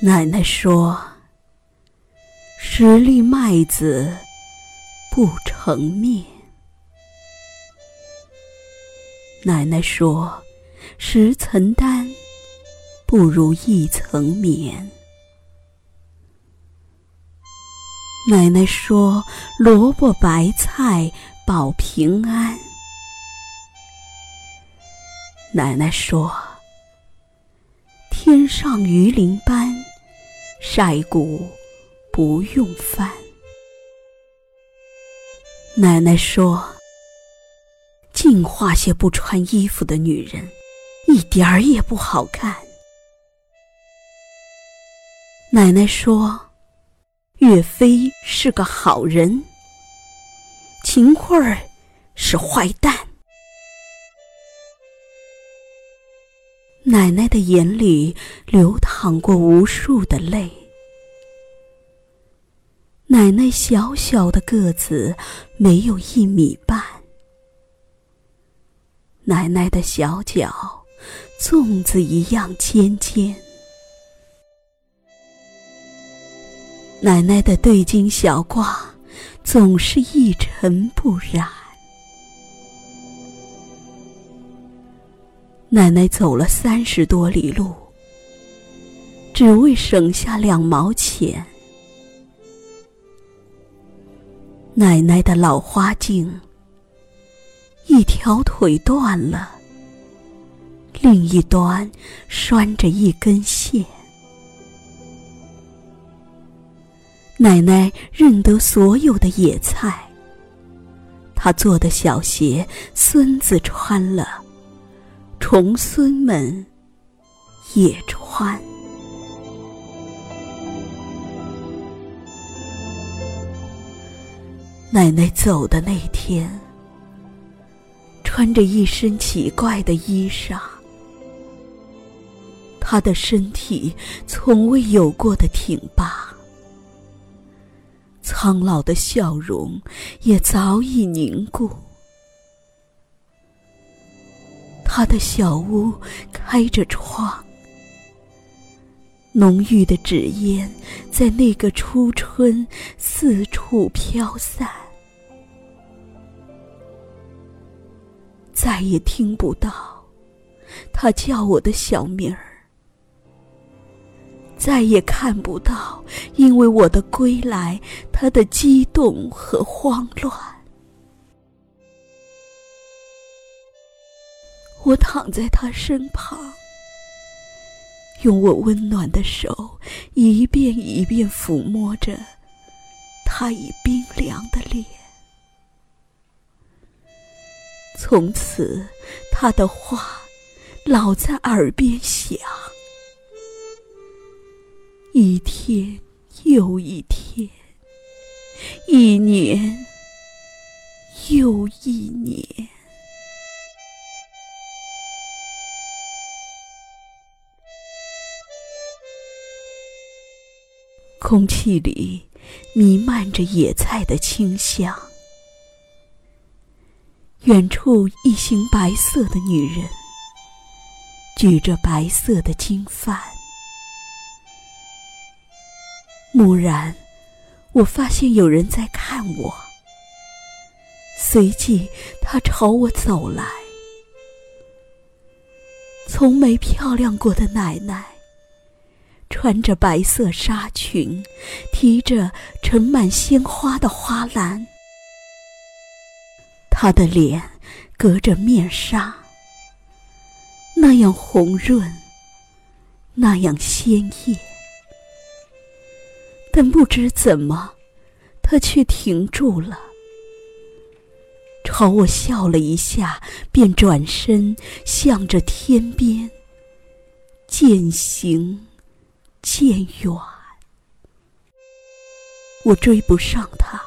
奶奶说：“十粒麦子不成面。”奶奶说：“十层丹不如一层棉。”奶奶说：“萝卜白菜保平安。”奶奶说：“天上鱼鳞斑。”晒谷不用翻。奶奶说：“净化些不穿衣服的女人，一点儿也不好看。”奶奶说：“岳飞是个好人，秦桧儿是坏蛋。”奶奶的眼里流淌过无数的泪。奶奶小小的个子没有一米半，奶奶的小脚粽子一样尖尖。奶奶的对襟小褂总是一尘不染。奶奶走了三十多里路，只为省下两毛钱。奶奶的老花镜，一条腿断了，另一端拴着一根线。奶奶认得所有的野菜，她做的小鞋，孙子穿了。重孙们也穿。奶奶走的那天，穿着一身奇怪的衣裳，她的身体从未有过的挺拔，苍老的笑容也早已凝固。他的小屋开着窗，浓郁的纸烟在那个初春四处飘散，再也听不到他叫我的小名儿，再也看不到因为我的归来他的激动和慌乱。我躺在他身旁，用我温暖的手一遍一遍抚摸着他已冰凉的脸。从此，他的话老在耳边响，一天又一天，一年又一年。空气里弥漫着野菜的清香。远处一行白色的女人，举着白色的经幡。蓦然，我发现有人在看我。随即，他朝我走来。从没漂亮过的奶奶。穿着白色纱裙，提着盛满鲜花的花篮，她的脸隔着面纱，那样红润，那样鲜艳。但不知怎么，她却停住了，朝我笑了一下，便转身向着天边渐行。渐远，我追不上他，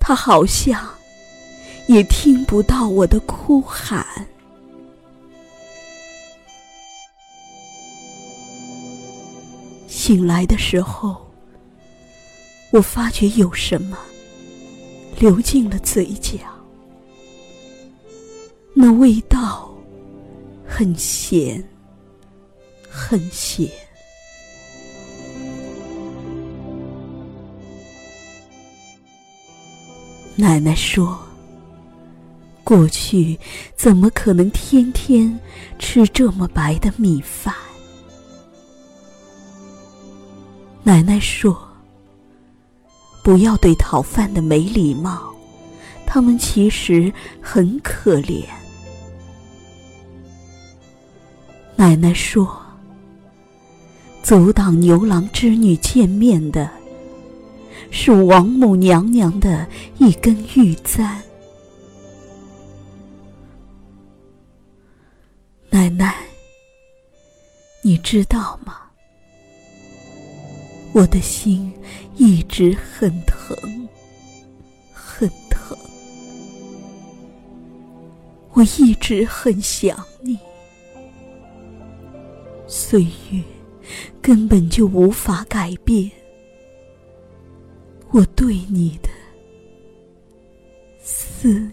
他好像也听不到我的哭喊。醒来的时候我发觉有什么流进了嘴角。那味道很咸很咸。奶奶说过去怎么可能天天吃这么白的米饭？”奶奶说：“不要对讨饭的没礼貌，他们其实很可怜。”奶奶说：“阻挡牛郎织女见面的。”是王母娘娘的一根玉簪，奶奶，你知道吗？我的心一直很疼，很疼，我一直很想你。岁月根本就无法改变。我对你的思